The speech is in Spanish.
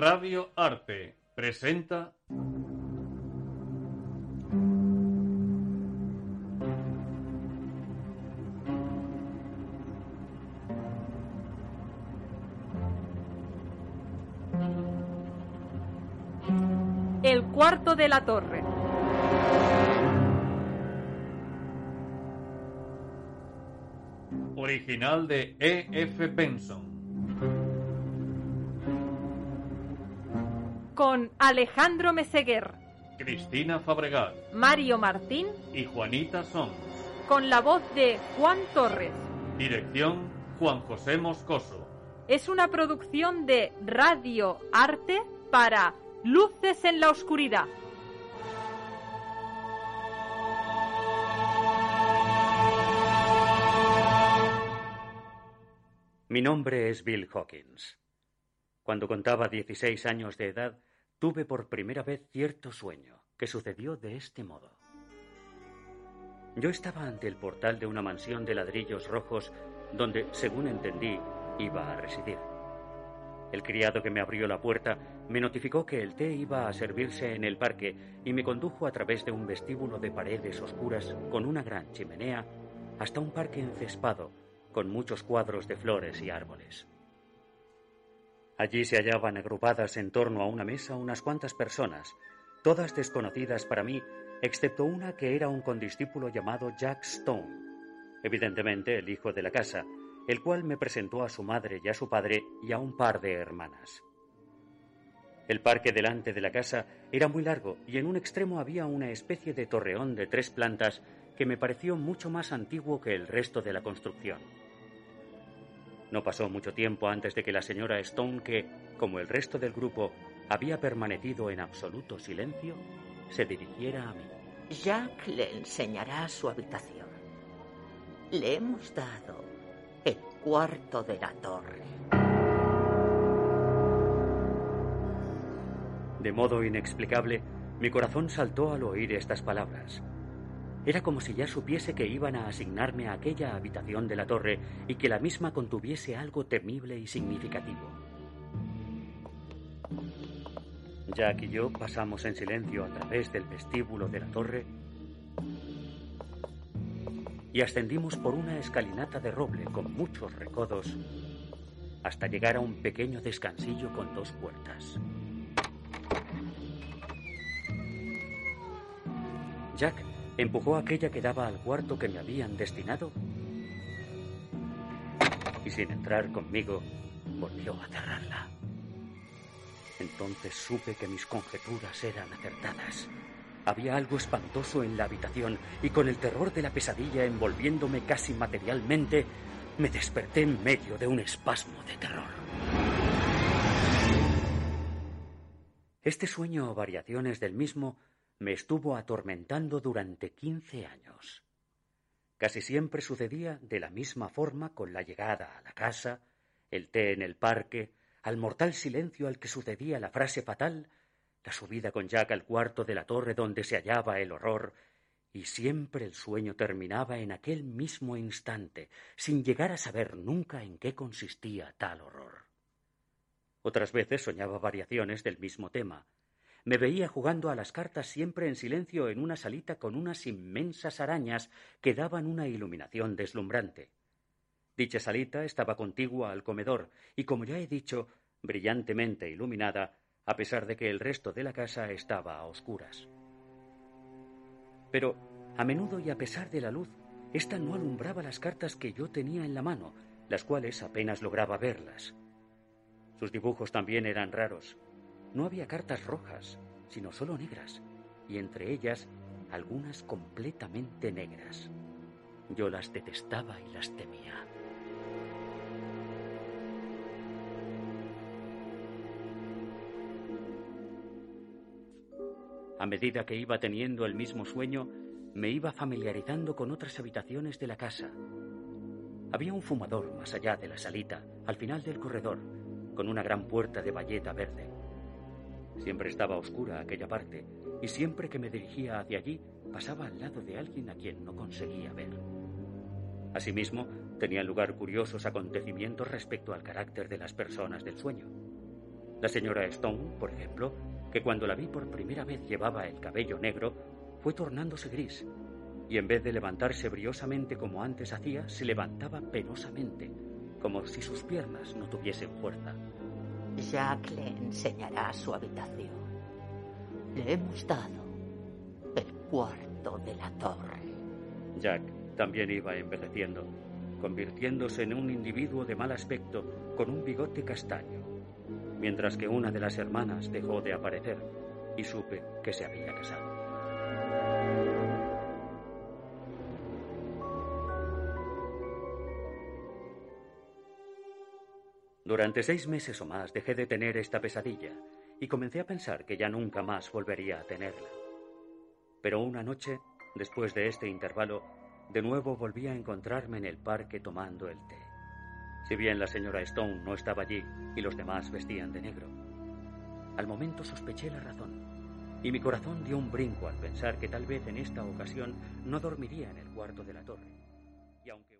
Radio Arte presenta El cuarto de la torre. original de E. F. Benson. Con Alejandro Meseguer, Cristina Fabregat Mario Martín, y Juanita Sons. con la voz de Juan Torres. Dirección Juan José Moscoso. Es una producción de Radio Arte para Luces en la Oscuridad. Mi nombre es Bill Hawkins. Cuando contaba 16 años de edad, tuve por primera vez cierto sueño, que sucedió de este modo. Yo estaba ante el portal de una mansión de ladrillos rojos donde, según entendí, iba a residir. El criado que me abrió la puerta me notificó que el té iba a servirse en el parque y me condujo a través de un vestíbulo de paredes oscuras con una gran chimenea hasta un parque encespado con muchos cuadros de flores y árboles. Allí se hallaban agrupadas en torno a una mesa unas cuantas personas, todas desconocidas para mí, excepto una que era un condiscípulo llamado Jack Stone, evidentemente el hijo de la casa, el cual me presentó a su madre y a su padre y a un par de hermanas. El parque delante de la casa era muy largo y en un extremo había una especie de torreón de tres plantas que me pareció mucho más antiguo que el resto de la construcción. No pasó mucho tiempo antes de que la señora Stone, que, como el resto del grupo, había permanecido en absoluto silencio, se dirigiera a mí. Jack le enseñará su habitación. Le hemos dado el cuarto de la torre. De modo inexplicable, mi corazón saltó al oír estas palabras. Era como si ya supiese que iban a asignarme a aquella habitación de la torre y que la misma contuviese algo temible y significativo. Jack y yo pasamos en silencio a través del vestíbulo de la torre y ascendimos por una escalinata de roble con muchos recodos hasta llegar a un pequeño descansillo con dos puertas. Jack empujó aquella que daba al cuarto que me habían destinado y sin entrar conmigo volvió a cerrarla. Entonces supe que mis conjeturas eran acertadas. Había algo espantoso en la habitación y con el terror de la pesadilla envolviéndome casi materialmente, me desperté en medio de un espasmo de terror. Este sueño o variaciones del mismo me estuvo atormentando durante quince años. Casi siempre sucedía de la misma forma con la llegada a la casa, el té en el parque, al mortal silencio al que sucedía la frase fatal, la subida con Jack al cuarto de la torre donde se hallaba el horror, y siempre el sueño terminaba en aquel mismo instante, sin llegar a saber nunca en qué consistía tal horror. Otras veces soñaba variaciones del mismo tema, me veía jugando a las cartas siempre en silencio en una salita con unas inmensas arañas que daban una iluminación deslumbrante. Dicha salita estaba contigua al comedor y, como ya he dicho, brillantemente iluminada, a pesar de que el resto de la casa estaba a oscuras. Pero, a menudo y a pesar de la luz, ésta no alumbraba las cartas que yo tenía en la mano, las cuales apenas lograba verlas. Sus dibujos también eran raros, no había cartas rojas, sino solo negras, y entre ellas algunas completamente negras. Yo las detestaba y las temía. A medida que iba teniendo el mismo sueño, me iba familiarizando con otras habitaciones de la casa. Había un fumador más allá de la salita, al final del corredor, con una gran puerta de bayeta verde. Siempre estaba oscura aquella parte, y siempre que me dirigía hacia allí pasaba al lado de alguien a quien no conseguía ver. Asimismo, tenían lugar curiosos acontecimientos respecto al carácter de las personas del sueño. La señora Stone, por ejemplo, que cuando la vi por primera vez llevaba el cabello negro, fue tornándose gris, y en vez de levantarse briosamente como antes hacía, se levantaba penosamente, como si sus piernas no tuviesen fuerza. Jack le enseñará su habitación. Le hemos dado el cuarto de la torre. Jack también iba envejeciendo, convirtiéndose en un individuo de mal aspecto con un bigote castaño, mientras que una de las hermanas dejó de aparecer y supe que se había casado. Durante seis meses o más dejé de tener esta pesadilla y comencé a pensar que ya nunca más volvería a tenerla. Pero una noche, después de este intervalo, de nuevo volví a encontrarme en el parque tomando el té. Si bien la señora Stone no estaba allí y los demás vestían de negro, al momento sospeché la razón y mi corazón dio un brinco al pensar que tal vez en esta ocasión no dormiría en el cuarto de la torre. Y aunque...